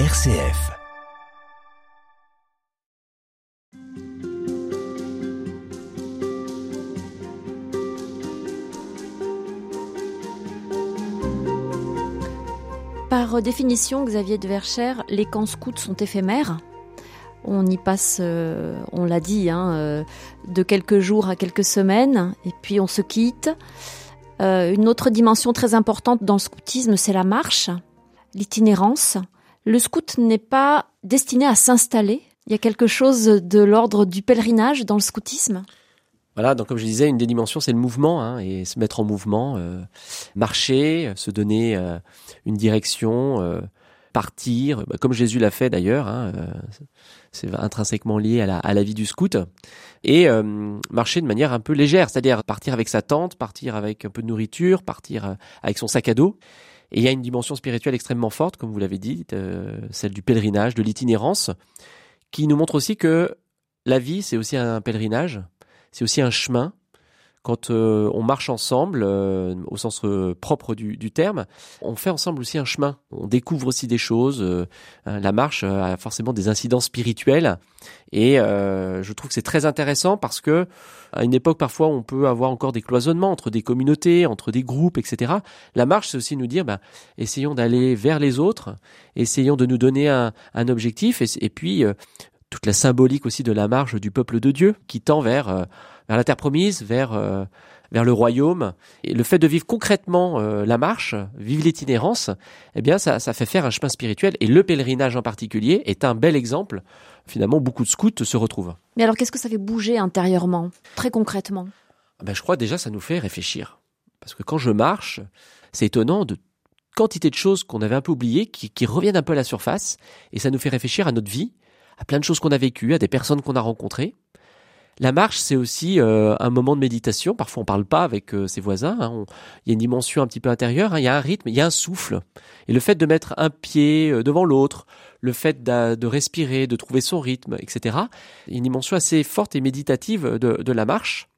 RCF. Par définition, Xavier de Verchères, les camps scouts sont éphémères. On y passe, euh, on l'a dit, hein, euh, de quelques jours à quelques semaines, et puis on se quitte. Euh, une autre dimension très importante dans le scoutisme, c'est la marche, l'itinérance. Le scout n'est pas destiné à s'installer. Il y a quelque chose de l'ordre du pèlerinage dans le scoutisme. Voilà, donc comme je disais, une des dimensions, c'est le mouvement, hein, et se mettre en mouvement, euh, marcher, se donner euh, une direction, euh, partir, bah, comme Jésus l'a fait d'ailleurs, hein, c'est intrinsèquement lié à la, à la vie du scout, et marcher de manière un peu légère, c'est-à-dire partir avec sa tente, partir avec un peu de nourriture, partir avec son sac à dos. Et il y a une dimension spirituelle extrêmement forte, comme vous l'avez dit, euh, celle du pèlerinage, de l'itinérance, qui nous montre aussi que la vie, c'est aussi un pèlerinage, c'est aussi un chemin. Quand euh, on marche ensemble, euh, au sens euh, propre du, du terme, on fait ensemble aussi un chemin. On découvre aussi des choses. euh, hein, la marche euh, a forcément des incidences spirituelles. Et je trouve que c'est très intéressant parce que à une époque parfois on peut avoir encore des cloisonnements entre des communautés, entre des groupes, etc. La marche, c'est aussi nous dire, bah, essayons d'aller vers les autres, essayons de nous donner un, un objectif, et, et puis toute la symbolique aussi de la marche du peuple de Dieu qui tend vers vers la terre promise, vers euh, vers le royaume. Et le fait de vivre concrètement euh, la marche, vivre l'itinérance, eh bien ça, ça fait faire un chemin spirituel. Et le pèlerinage en particulier est un bel exemple. Finalement, beaucoup de scouts se retrouvent. Mais alors, qu'est-ce que ça fait bouger intérieurement, très concrètement? Ah Ben, je crois déjà ça nous fait réfléchir. Parce que quand je marche, c'est étonnant de quantité de choses qu'on avait un peu oubliées qui, qui reviennent un peu à la surface. Et ça nous fait réfléchir à notre vie, à plein de choses qu'on a vécues, à des personnes qu'on a rencontrées. La marche, c'est aussi euh, un moment de méditation. Parfois, on parle pas avec euh, ses voisins. hein. Il y a une dimension un petit peu intérieure. hein. Il y a un rythme, il y a un souffle. Et le fait de mettre un pied euh, devant l'autre, le fait de respirer, de trouver son rythme, etc. Il y a une dimension assez forte et méditative de, de la marche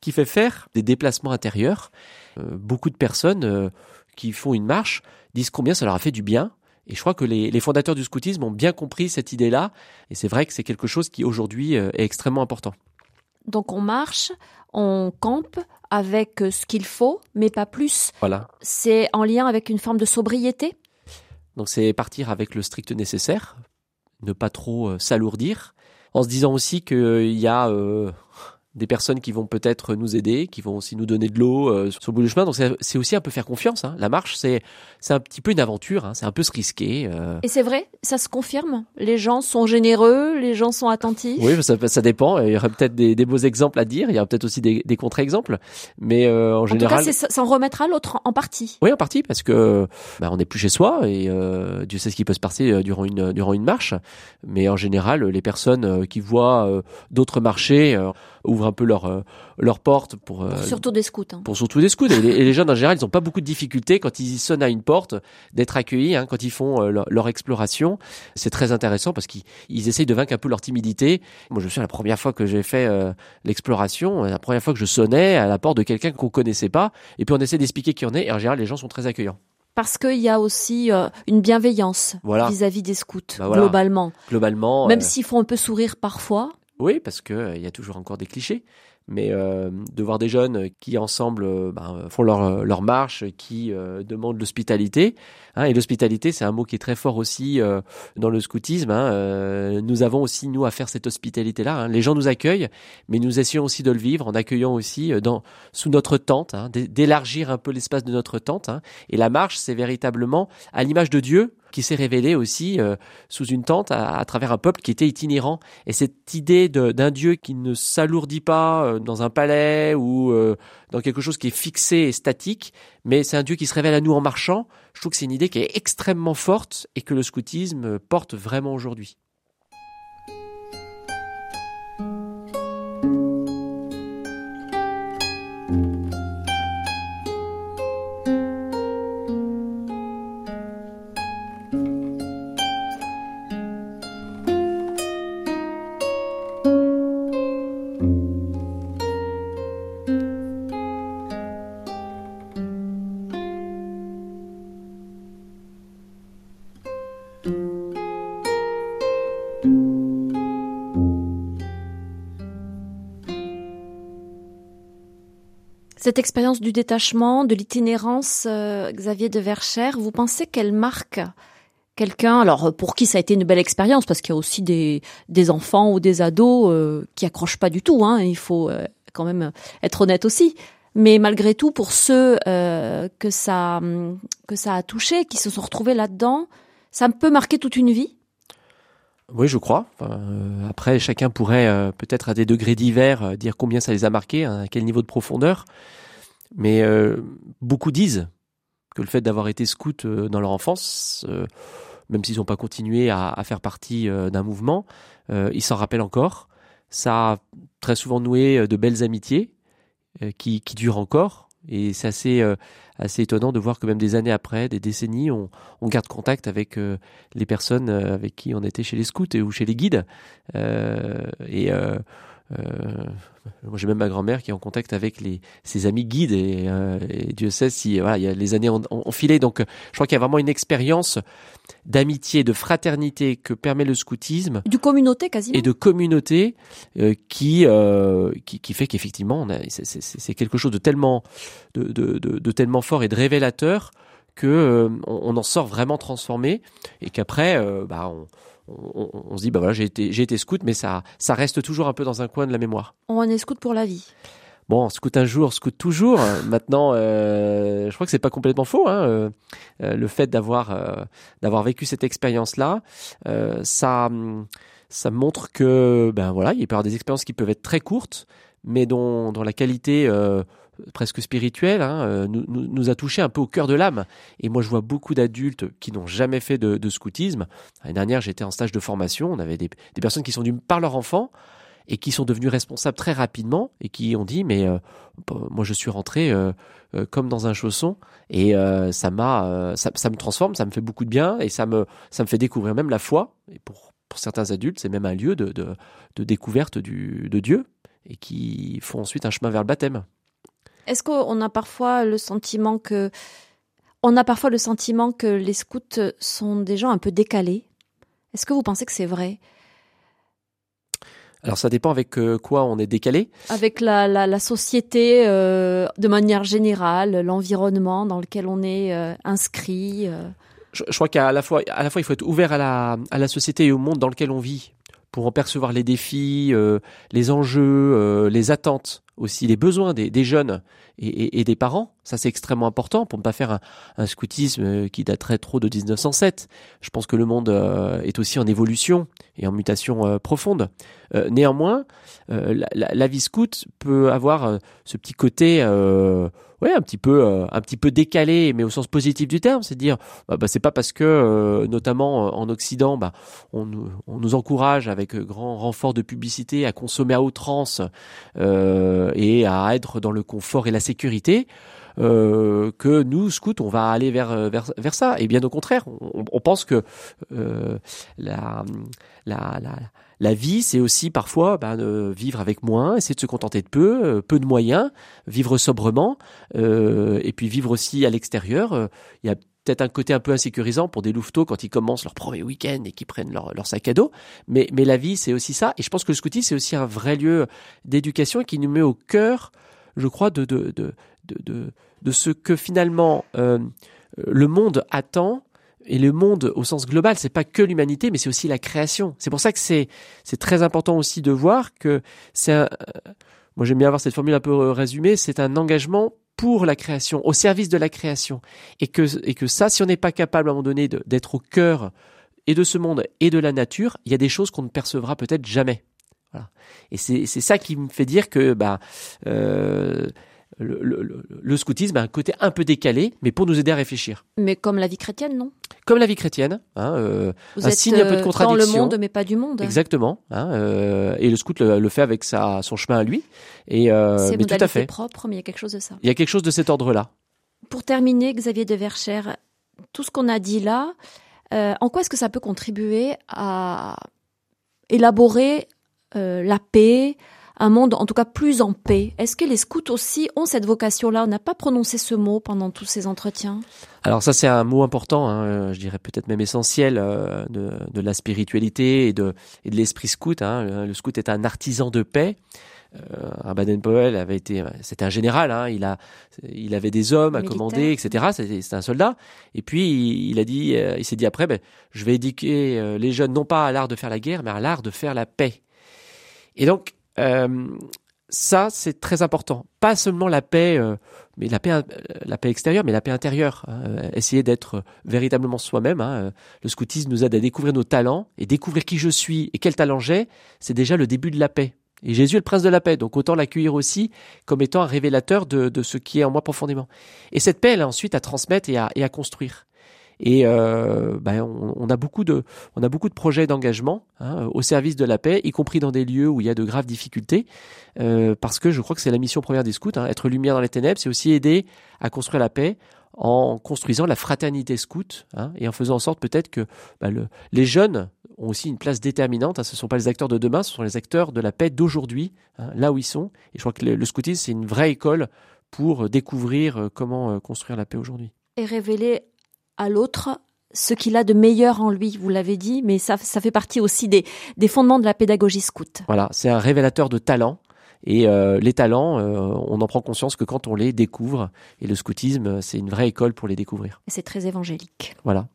qui fait faire des déplacements intérieurs. Euh, beaucoup de personnes euh, qui font une marche disent combien ça leur a fait du bien. Et je crois que les, les fondateurs du scoutisme ont bien compris cette idée-là. Et c'est vrai que c'est quelque chose qui aujourd'hui euh, est extrêmement important. Donc, on marche, on campe avec euh, ce qu'il faut, mais pas plus. Voilà. C'est en lien avec une forme de sobriété. Donc c'est partir avec le strict nécessaire, ne pas trop euh, s'alourdir, en se disant aussi qu'il y a euh, des personnes qui vont peut-être nous aider, qui vont aussi nous donner de l'eau euh, sur le bout du chemin. Donc c'est aussi un peu faire confiance. hein. La marche, c'est c'est un petit peu une aventure, hein. c'est un peu se risquer. euh. Et c'est vrai, ça se confirme. Les gens sont généreux, les gens sont attentifs. Oui, ça, ça dépend. Il y aurait peut-être des, des beaux exemples à dire. Il y a peut-être aussi des, des contre-exemples. Mais euh, en En tout général, cas, c'est- ça, ça en remettra l'autre en, en partie. Oui, en partie, parce que bah, on n'est plus chez soi et euh, Dieu sait ce qui peut se passer euh, durant une durant une marche. Mais en général, les personnes euh, qui voient euh, d'autres marchés euh, ouvrent un peu leur euh, leur porte pour euh, Surtout des scouts. hein. pour surtout des scouts. Et les, et les jeunes en général, ils n'ont pas beaucoup de difficultés quand ils sonnent à une porte d'être accueillis, hein, quand ils font euh, leur, leur exploration. C'est très intéressant parce qu'ils ils essayent de vaincre un peu leur timidité. Moi, je me souviens la première fois que j'ai fait l'exploration, la première fois que je sonnais à la porte de quelqu'un qu'on connaissait pas, et puis on essaie d'expliquer qui on est. Et en général, les gens sont très accueillants. Parce qu'il y a aussi euh, une bienveillance Voilà. vis-à-vis des scouts, Bah voilà. globalement. Globalement, Même euh, s'ils font un peu sourire parfois. Oui, parce que euh, y a toujours encore des clichés. Mais euh, de voir des jeunes qui ensemble euh, ben, font leur, leur marche, qui demandent l'hospitalité. hein, et l'hospitalité, c'est un mot qui est très fort aussi dans le scoutisme. hein, nous avons aussi, nous, à faire cette hospitalité-là. hein. Les gens nous accueillent, mais nous essayons aussi de le vivre en accueillant aussi dans, sous notre tente, d'é- d'élargir un peu l'espace de notre tente. Et la marche, c'est véritablement à l'image de Dieu qui s'est révélé aussi euh, sous une tente à, travers un peuple qui était itinérant. Et cette idée d'un Dieu qui ne s'alourdit pas euh, dans un palais ou euh, dans quelque chose qui est fixé et statique, mais c'est un Dieu qui se révèle à nous en marchant, je trouve que c'est une idée qui est extrêmement forte et que le scoutisme porte vraiment aujourd'hui. Cette expérience du détachement, de l'itinérance, euh, Xavier de Verchères, vous pensez qu'elle marque quelqu'un, alors pour qui ça a été une belle expérience, parce qu'il y a aussi des, des enfants ou des ados euh, qui accrochent pas du tout, hein, il faut euh, quand même être honnête aussi. Mais malgré tout, pour ceux que ça que ça a touché, qui se sont retrouvés là-dedans, ça peut marquer toute une vie? Oui, je crois. après, chacun pourrait peut-être à des degrés divers dire combien ça les a marqués, hein, à quel niveau de profondeur. Mais beaucoup disent que le fait d'avoir été scout euh, dans leur enfance, euh, même s'ils n'ont pas continué à, faire partie euh, d'un mouvement, ils s'en rappellent encore. Ça a très souvent noué de belles amitiés qui, qui durent encore. Et c'est assez, assez étonnant de voir que même des années après, des décennies, on, on garde contact avec les personnes avec qui on était chez les scouts et, ou chez les guides. et euh, moi, j'ai même ma grand-mère qui est en contact avec les, ses amis guides et, euh, Dieu sait si voilà, il y a les années ont, ont filé. Donc, je crois qu'il y a vraiment une expérience d'amitié, de fraternité que permet le scoutisme, du communauté quasiment, et de communauté euh, qui, euh, qui, qui fait qu'effectivement, c'est quelque chose de tellement de, de, de, de, tellement fort et de révélateur que euh, on, en sort vraiment transformé et qu'après, bah, on on, on, se dit bah voilà j'ai été j'ai été scout mais ça ça reste toujours un peu dans un coin de la mémoire. On est scout pour la vie. Bon, scout un jour, scout toujours. Maintenant, euh, je crois que c'est pas complètement faux. Hein, euh, euh, le fait d'avoir d'avoir vécu cette expérience-là, ça ça montre que ben voilà, il peut y avoir des expériences qui peuvent être très courtes, mais dont, dont la qualité presque spirituel, hein, euh, nous, nous, a touché un peu au cœur de l'âme. Et moi, je vois beaucoup d'adultes qui n'ont jamais fait de, scoutisme. L'année dernière, j'étais en stage de formation. On avait des, personnes qui sont venues par leur enfant et qui sont devenus responsables très rapidement et qui ont dit mais euh, bah, moi je suis rentré euh, comme dans un chausson et ça m'a ça, me transforme ça me fait beaucoup de bien et ça me ça me fait découvrir même la foi et pour certains adultes c'est même un lieu de, découverte de Dieu et qui font ensuite un chemin vers le baptême. Est-ce qu'on a parfois le sentiment que on a parfois le sentiment que les scouts sont des gens un peu décalés? Est-ce que vous pensez que c'est vrai? Alors ça dépend avec euh, quoi on est décalé. Avec la, la, la société euh, de manière générale, l'environnement dans lequel on est euh, inscrit. Je, je, crois qu'à la fois, à la fois il faut être ouvert à la, à la société et au monde dans lequel on vit pour en percevoir les défis, les enjeux, les attentes aussi les besoins des, jeunes et, des parents. Ça, c'est extrêmement important pour ne pas faire un, scoutisme euh, qui daterait trop de 1907. Je pense que le monde euh, est aussi en évolution et en mutation euh, profonde. néanmoins, la, vie scout peut avoir ce petit côté ouais, un petit peu, euh, un petit peu décalé, mais au sens positif du terme, c'est dire, bah, bah, c'est pas parce que, euh, notamment euh, en Occident, bah, on, on, nous encourage avec grand renfort de publicité à consommer à outrance et à être dans le confort et la sécurité. Euh, que nous, scouts, on va aller vers, vers, vers ça. Et bien au contraire, on, on pense que euh, la, la, la, la vie, c'est aussi parfois ben, de vivre avec moins, essayer de se contenter de peu, euh, peu de moyens, vivre sobrement, euh, et puis vivre aussi à l'extérieur. Euh, il y a peut-être un côté un peu insécurisant pour des louveteaux quand ils commencent leur premier week-end et qu'ils prennent leur, sac à dos. Mais, mais la vie, c'est aussi ça. Et je pense que le scoutisme, c'est aussi un vrai lieu d'éducation qui nous met au cœur, je crois, de, de, de, de, de ce que finalement euh, le monde attend et le monde au sens global, c'est pas que l'humanité, mais c'est aussi la création. C'est pour ça que c'est c'est très important aussi de voir que c'est un, euh, moi j'aime bien avoir cette formule un peu résumée, c'est un engagement pour la création, au service de la création, et que et que ça, si on n'est pas capable à un moment donné d'être au cœur et de ce monde et de la nature, il y a des choses qu'on ne percevra peut-être jamais. Voilà. Et c'est ça qui me fait dire que bah euh, le, le, le, scoutisme a un côté un peu décalé, mais pour nous aider à réfléchir. Mais comme la vie chrétienne, non? Comme la vie chrétienne, hein, euh, Vous un êtes signe un peu de contradiction. Dans le monde, mais pas du monde. Exactement. Hein, euh, et le scout le, le, fait avec sa, son chemin à lui. Et euh, mais tout à fait. propre, mais il y a quelque chose de ça. Il y a quelque chose de cet ordre-là. Pour terminer, Xavier de Verchères, tout ce qu'on a dit là, euh, en quoi est-ce que ça peut contribuer à élaborer euh, la paix, un monde en tout cas plus en paix. Est-ce que les scouts aussi ont cette vocation-là On n'a pas prononcé ce mot pendant tous ces entretiens? Alors ça c'est un mot important, hein, euh, je dirais peut-être même essentiel euh, de, de, la spiritualité et de, et de l'esprit scout. Hein. Le scout est un artisan de paix. un Baden-Powell avait été, c'était un général, hein, il a, il avait des hommes à commander, etc. C'était un soldat. Et puis il, a dit, il s'est dit après, ben, je vais éduquer les jeunes non pas à l'art de faire la guerre, mais à l'art de faire la paix. Et donc ça, c'est très important. Pas seulement la paix, euh, mais la paix, euh, la paix extérieure, mais la paix intérieure. Euh, essayer d'être véritablement soi-même. Hein. Le scoutisme nous aide à découvrir nos talents et découvrir qui je suis et quel talent j'ai. C'est déjà le début de la paix. Et Jésus est le prince de la paix, donc autant l'accueillir aussi comme étant un révélateur de, de, ce qui est en moi profondément. Et cette paix, elle ensuite à transmettre et à, et à construire. Et euh, ben, on, a beaucoup de, on a beaucoup de projets d'engagement hein, au service de la paix, y compris dans des lieux où il y a de graves difficultés, euh, parce que je crois que c'est la mission première des scouts. Hein, être lumière dans les ténèbres, c'est aussi aider à construire la paix en construisant la fraternité scout hein, et en faisant en sorte peut-être que ben, le, les jeunes ont aussi une place déterminante. Ce ne sont pas les acteurs de demain, ce sont les acteurs de la paix d'aujourd'hui, là où ils sont. Et je crois que le, le scoutisme, c'est une vraie école pour découvrir euh, comment construire la paix aujourd'hui. Et révéler à l'autre ce qu'il a de meilleur en lui, vous l'avez dit, mais ça, ça fait partie aussi des, des fondements de la pédagogie scout. Voilà, c'est un révélateur de talent. Et euh, les talents, euh, on en prend conscience que quand on les découvre. Et le scoutisme, c'est une vraie école pour les découvrir. C'est très évangélique. Voilà.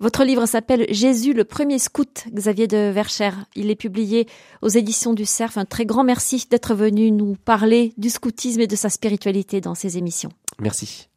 Votre livre s'appelle Jésus, le premier scout, Xavier de Verchères. Il est publié aux éditions du Cerf. Un très grand merci d'être venu nous parler du scoutisme et de sa spiritualité dans ces émissions. Merci.